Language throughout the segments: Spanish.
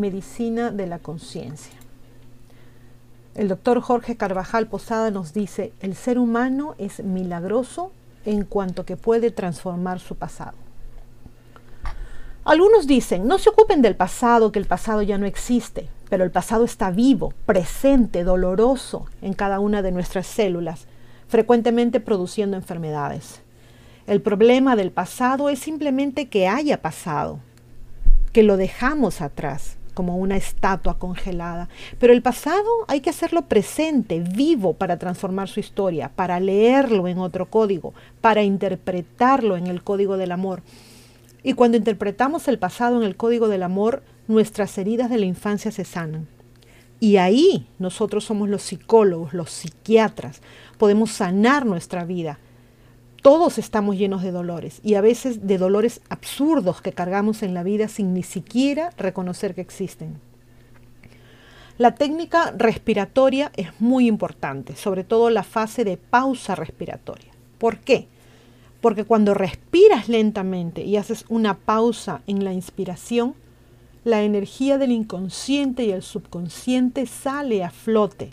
medicina de la conciencia. El doctor Jorge Carvajal Posada nos dice, el ser humano es milagroso en cuanto que puede transformar su pasado. Algunos dicen, no se ocupen del pasado, que el pasado ya no existe, pero el pasado está vivo, presente, doloroso en cada una de nuestras células, frecuentemente produciendo enfermedades. El problema del pasado es simplemente que haya pasado, que lo dejamos atrás como una estatua congelada. Pero el pasado hay que hacerlo presente, vivo, para transformar su historia, para leerlo en otro código, para interpretarlo en el código del amor. Y cuando interpretamos el pasado en el código del amor, nuestras heridas de la infancia se sanan. Y ahí nosotros somos los psicólogos, los psiquiatras, podemos sanar nuestra vida, todos estamos llenos de dolores y a veces de dolores absurdos que cargamos en la vida sin ni siquiera reconocer que existen. La técnica respiratoria es muy importante, sobre todo la fase de pausa respiratoria. ¿Por qué? Porque cuando respiras lentamente y haces una pausa en la inspiración, la energía del inconsciente y el subconsciente sale a flote.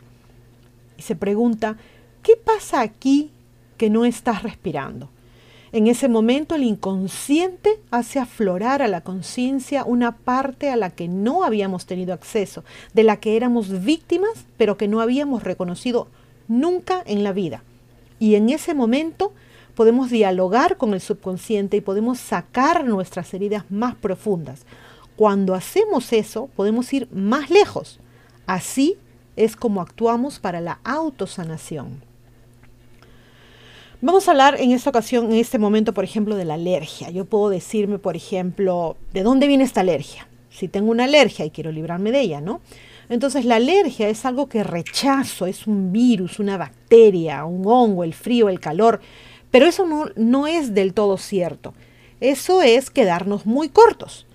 Y se pregunta, ¿qué pasa aquí que no estás respirando. En ese momento el inconsciente hace aflorar a la conciencia una parte a la que no habíamos tenido acceso, de la que éramos víctimas, pero que no habíamos reconocido nunca en la vida. Y en ese momento podemos dialogar con el subconsciente y podemos sacar nuestras heridas más profundas. Cuando hacemos eso, podemos ir más lejos. Así es como actuamos para la autosanación. Vamos a hablar en esta ocasión, en este momento, por ejemplo, de la alergia. Yo puedo decirme, por ejemplo, ¿de dónde viene esta alergia? Si tengo una alergia y quiero librarme de ella, ¿no? Entonces la alergia es algo que rechazo, es un virus, una bacteria, un hongo, el frío, el calor, pero eso no, no es del todo cierto. Eso es quedarnos muy cortos.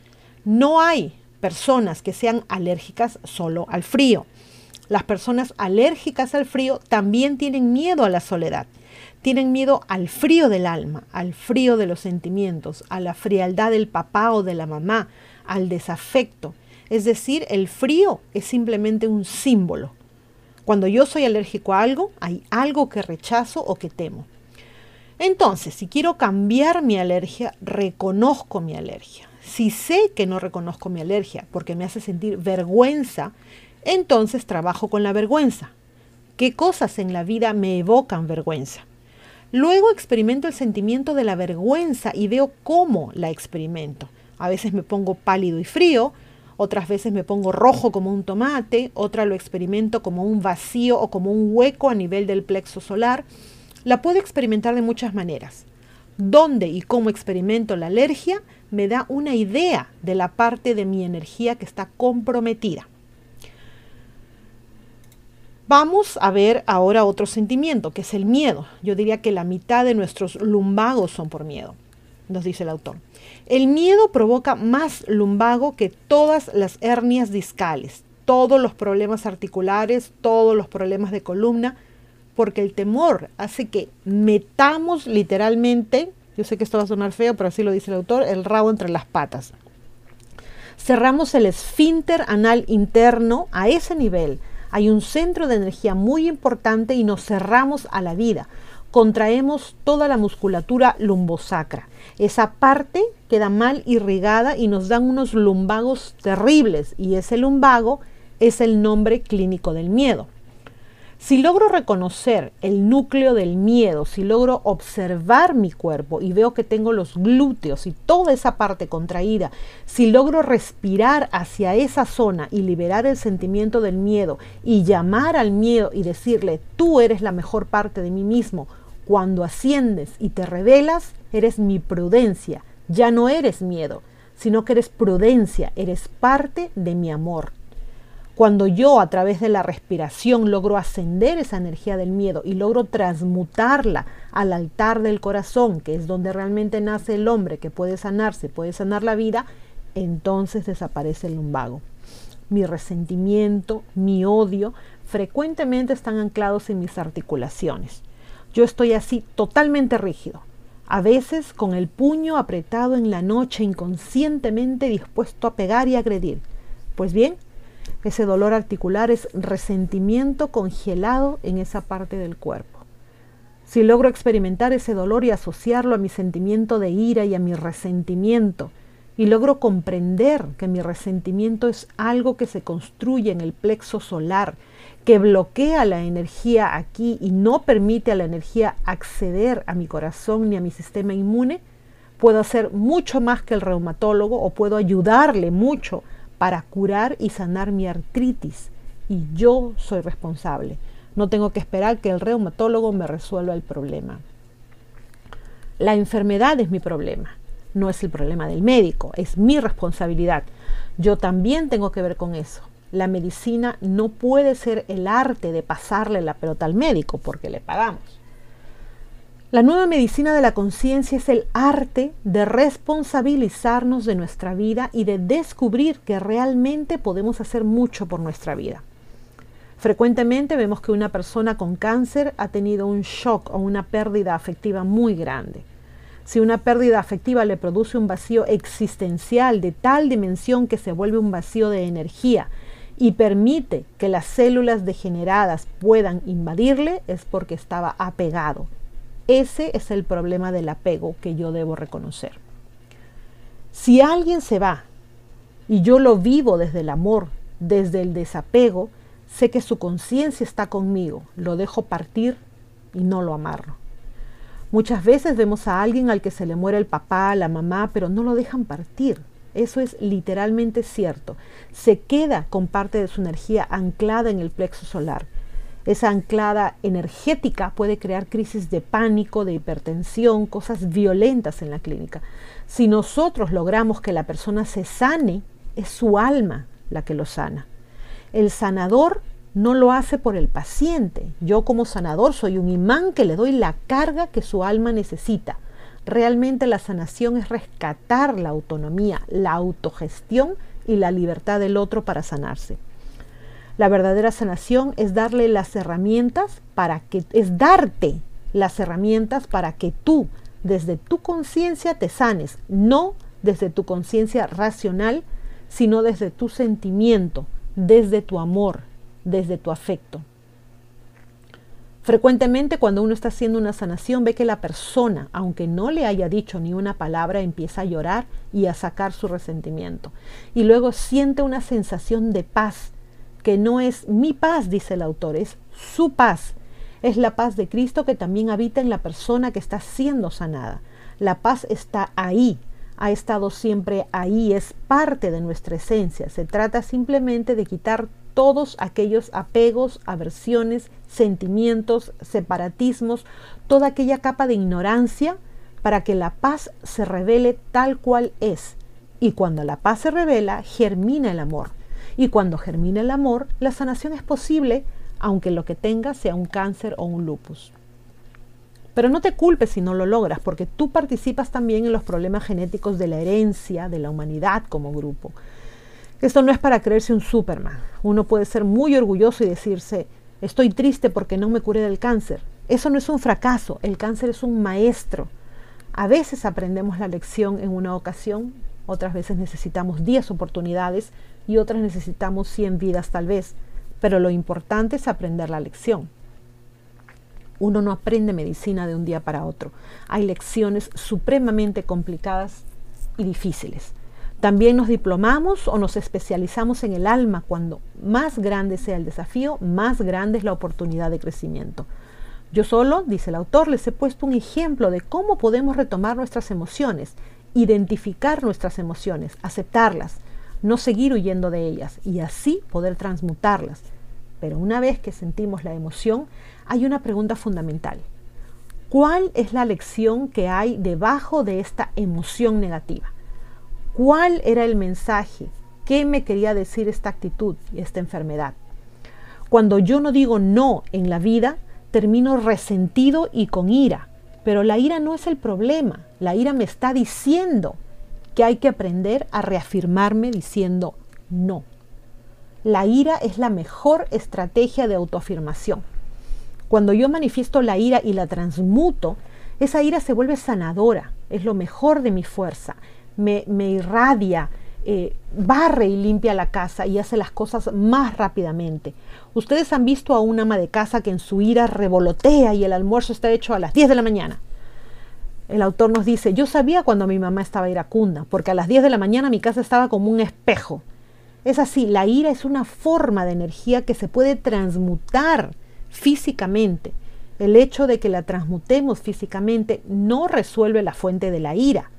No hay personas que sean alérgicas solo al frío. Las personas alérgicas al frío también tienen miedo a la soledad tienen miedo al frío del alma, al frío de los sentimientos, a la frialdad del papá o de la mamá, al desafecto. Es decir, el frío es simplemente un símbolo. Cuando yo soy alérgico a algo, hay algo que rechazo o que temo. Entonces, si quiero cambiar mi alergia, reconozco mi alergia. Si sé que no reconozco mi alergia porque me hace sentir vergüenza, entonces trabajo con la vergüenza. ¿Qué cosas en la vida me evocan vergüenza? Luego experimento el sentimiento de la vergüenza y veo cómo la experimento. A veces me pongo pálido y frío, otras veces me pongo rojo como un tomate, otra lo experimento como un vacío o como un hueco a nivel del plexo solar. La puedo experimentar de muchas maneras. Dónde y cómo experimento la alergia me da una idea de la parte de mi energía que está comprometida. Vamos a ver ahora otro sentimiento, que es el miedo. Yo diría que la mitad de nuestros lumbagos son por miedo, nos dice el autor. El miedo provoca más lumbago que todas las hernias discales, todos los problemas articulares, todos los problemas de columna, porque el temor hace que metamos literalmente, yo sé que esto va a sonar feo, pero así lo dice el autor, el rabo entre las patas. Cerramos el esfínter anal interno a ese nivel hay un centro de energía muy importante y nos cerramos a la vida. Contraemos toda la musculatura lumbosacra. Esa parte queda mal irrigada y nos dan unos lumbagos terribles y ese lumbago es el nombre clínico del miedo. Si logro reconocer el núcleo del miedo, si logro observar mi cuerpo y veo que tengo los glúteos y toda esa parte contraída, si logro respirar hacia esa zona y liberar el sentimiento del miedo y llamar al miedo y decirle, tú eres la mejor parte de mí mismo, cuando asciendes y te revelas, eres mi prudencia, ya no eres miedo, sino que eres prudencia, eres parte de mi amor. Cuando yo a través de la respiración logro ascender esa energía del miedo y logro transmutarla al altar del corazón, que es donde realmente nace el hombre que puede sanarse, puede sanar la vida, entonces desaparece el lumbago. Mi resentimiento, mi odio, frecuentemente están anclados en mis articulaciones. Yo estoy así totalmente rígido, a veces con el puño apretado en la noche inconscientemente dispuesto a pegar y agredir Pues bien, ese dolor articular es resentimiento congelado en esa parte del cuerpo. Si logro experimentar ese dolor y asociarlo a mi sentimiento de ira y a mi resentimiento, y logro comprender que mi resentimiento es algo que se construye en el plexo solar, que bloquea la energía aquí y no permite a la energía acceder a mi corazón ni a mi sistema inmune, puedo hacer mucho más que el reumatólogo o puedo ayudarle mucho para curar y sanar mi artritis. Y yo soy responsable. No tengo que esperar que el reumatólogo me resuelva el problema. La enfermedad es mi problema no es el problema del médico, es mi responsabilidad. Yo también tengo que ver con eso. La medicina no puede ser el arte de pasarle la pelota al médico porque le pagamos. La nueva medicina de la conciencia es el arte de responsabilizarnos de nuestra vida y de descubrir que realmente podemos hacer mucho por nuestra vida. Frecuentemente vemos que una persona con cáncer ha tenido un shock o una pérdida afectiva muy grande. Si una pérdida afectiva le produce un vacío existencial de tal dimensión que se vuelve un vacío de energía y permite que las células degeneradas puedan invadirle, es porque estaba apegado. Ese es el problema del apego que yo debo reconocer. Si alguien se va y yo lo vivo desde el amor, desde el desapego, sé que su conciencia está conmigo, lo dejo partir y no lo amarro. Muchas veces vemos a alguien al que se le muere el papá, la mamá, pero no lo dejan partir. Eso es literalmente cierto. Se queda con parte de su energía anclada en el plexo solar. Esa anclada energética puede crear crisis de pánico, de hipertensión, cosas violentas en la clínica. Si nosotros logramos que la persona se sane, es su alma la que lo sana. El sanador no lo hace por el paciente. Yo como sanador soy un imán que le doy la carga que su alma necesita. Realmente la sanación es rescatar la autonomía, la autogestión y la libertad del otro para sanarse. La verdadera sanación es darle las herramientas para que es darte las herramientas para que tú desde tu conciencia te sanes, no desde tu conciencia racional, sino desde tu sentimiento, desde tu amor, desde tu afecto. Frecuentemente cuando uno está haciendo una sanación ve que la persona, aunque no le haya dicho ni una palabra, empieza a llorar y a sacar su resentimiento. Y luego siente una sensación de paz, que no es mi paz, dice el autor, es su paz. Es la paz de Cristo que también habita en la persona que está siendo sanada. La paz está ahí, ha estado siempre ahí, es parte de nuestra esencia. Se trata simplemente de quitar todos aquellos apegos, aversiones, sentimientos, separatismos, toda aquella capa de ignorancia para que la paz se revele tal cual es. Y cuando la paz se revela, germina el amor. Y cuando germina el amor, la sanación es posible, aunque lo que tenga sea un cáncer o un lupus. Pero no te culpes si no lo logras, porque tú participas también en los problemas genéticos de la herencia de la humanidad como grupo. Esto no es para creerse un Superman. Uno puede ser muy orgulloso y decirse, estoy triste porque no me curé del cáncer. Eso no es un fracaso, el cáncer es un maestro. A veces aprendemos la lección en una ocasión, otras veces necesitamos 10 oportunidades y otras necesitamos 100 vidas tal vez, pero lo importante es aprender la lección. Uno no aprende medicina de un día para otro. Hay lecciones supremamente complicadas y difíciles. También nos diplomamos o nos especializamos en el alma. Cuando más grande sea el desafío, más grande es la oportunidad de crecimiento. Yo solo, dice el autor, les he puesto un ejemplo de cómo podemos retomar nuestras emociones, identificar nuestras emociones, aceptarlas, no seguir huyendo de ellas y así poder transmutarlas. Pero una vez que sentimos la emoción, hay una pregunta fundamental. ¿Cuál es la lección que hay debajo de esta emoción negativa? ¿Cuál era el mensaje? ¿Qué me quería decir esta actitud y esta enfermedad? Cuando yo no digo no en la vida, termino resentido y con ira. Pero la ira no es el problema. La ira me está diciendo que hay que aprender a reafirmarme diciendo no. La ira es la mejor estrategia de autoafirmación. Cuando yo manifiesto la ira y la transmuto, esa ira se vuelve sanadora, es lo mejor de mi fuerza, me, irradia, eh, barre y limpia la casa y hace las cosas más rápidamente. Ustedes han visto a una ama de casa que en su ira revolotea y el almuerzo está hecho a las 10 de la mañana. El autor nos dice, yo sabía cuando mi mamá estaba iracunda, porque a las 10 de la mañana mi casa estaba como un espejo. Es así, la ira es una forma de energía que se puede transmutar físicamente. El hecho de que la transmutemos físicamente no resuelve la fuente de la ira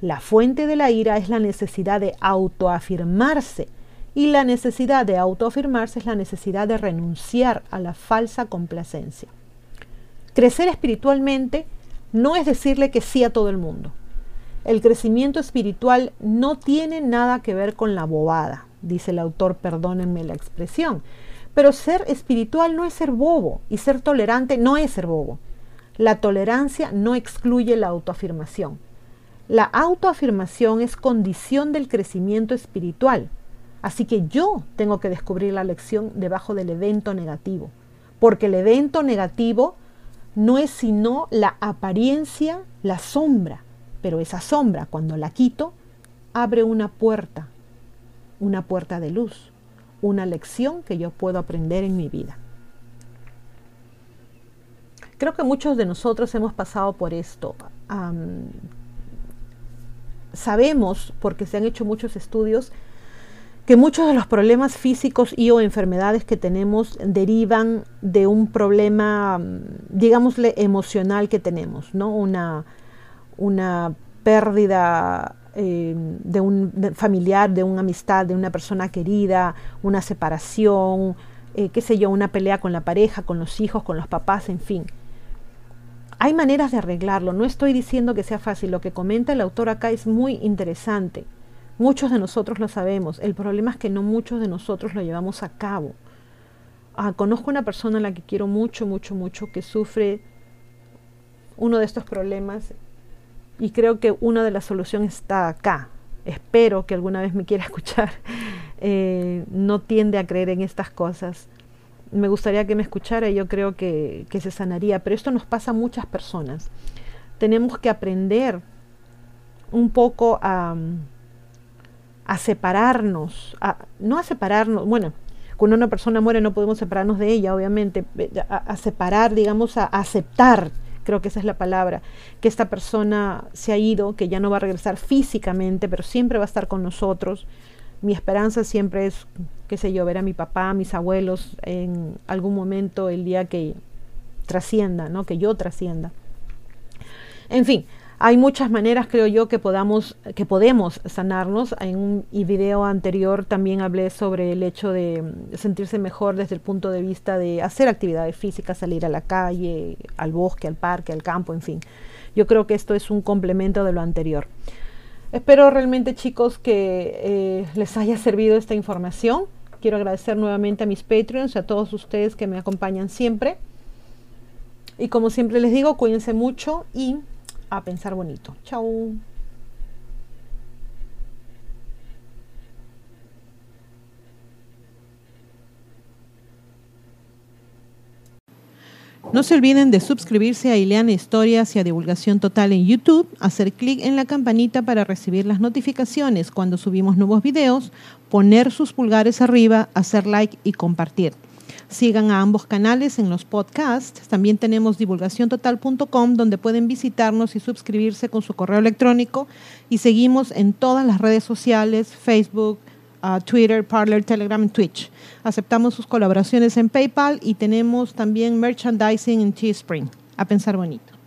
la fuente de la ira es la necesidad de autoafirmarse y la necesidad de autoafirmarse es la necesidad de renunciar a la falsa complacencia. Crecer espiritualmente no es decirle que sí a todo el mundo. El crecimiento espiritual no tiene nada que ver con la bobada, dice el autor, perdónenme la expresión. Pero ser espiritual no es ser bobo y ser tolerante no es ser bobo. La tolerancia no excluye la autoafirmación. La autoafirmación es condición del crecimiento espiritual. Así que yo tengo que descubrir la lección debajo del evento negativo. Porque el evento negativo no es sino la apariencia, la sombra. Pero esa sombra, cuando la quito, abre una puerta, una puerta de luz, una lección que yo puedo aprender en mi vida. Creo que muchos de nosotros hemos pasado por esto sabemos, porque se han hecho muchos estudios, que muchos de los problemas físicos y o enfermedades que tenemos derivan de un problema, digámosle, emocional que tenemos, ¿no? Una, una pérdida eh, de un familiar, de una amistad, de una persona querida, una separación, eh, qué sé yo, una pelea con la pareja, con los hijos, con los papás, en fin. Hay maneras de arreglarlo, no estoy diciendo que sea fácil, lo que comenta el autor acá es muy interesante. Muchos de nosotros lo sabemos, el problema es que no muchos de nosotros lo llevamos a cabo. Ah, conozco una persona a la que quiero mucho, mucho, mucho, que sufre uno de estos problemas y creo que una de las soluciones está acá. Espero que alguna vez me quiera escuchar. Eh, no tiende a creer en estas cosas me gustaría que me escuchara y yo creo que, se sanaría, pero esto nos pasa a muchas personas. Tenemos que aprender un poco a, a separarnos, no a separarnos, bueno, cuando una persona muere no podemos separarnos de ella, obviamente, a, separar, digamos, a, aceptar, creo que esa es la palabra, que esta persona se ha ido, que ya no va a regresar físicamente, pero siempre va a estar con nosotros. Mi esperanza siempre es qué sé yo, ver a mi papá, a mis abuelos en algún momento el día que trascienda, ¿no? que yo trascienda. En fin, hay muchas maneras, creo yo, que podamos, que podemos sanarnos. En un video anterior también hablé sobre el hecho de sentirse mejor desde el punto de vista de hacer actividades físicas, salir a la calle, al bosque, al parque, al campo, en fin. Yo creo que esto es un complemento de lo anterior. Espero realmente chicos que eh, les haya servido esta información. Quiero agradecer nuevamente a mis Patreons, a todos ustedes que me acompañan siempre. Y como siempre les digo, cuídense mucho y a pensar bonito. Chao. No se olviden de suscribirse a Ileana Historias y a Divulgación Total en YouTube, hacer clic en la campanita para recibir las notificaciones cuando subimos nuevos videos, poner sus pulgares arriba, hacer like y compartir. Sigan a ambos canales en los podcasts. También tenemos divulgaciontotal.com donde pueden visitarnos y suscribirse con su correo electrónico. Y seguimos en todas las redes sociales, Facebook, Twitter, Parler, Telegram Twitch. Aceptamos sus colaboraciones en PayPal y tenemos también merchandising en Teespring. A pensar bonito.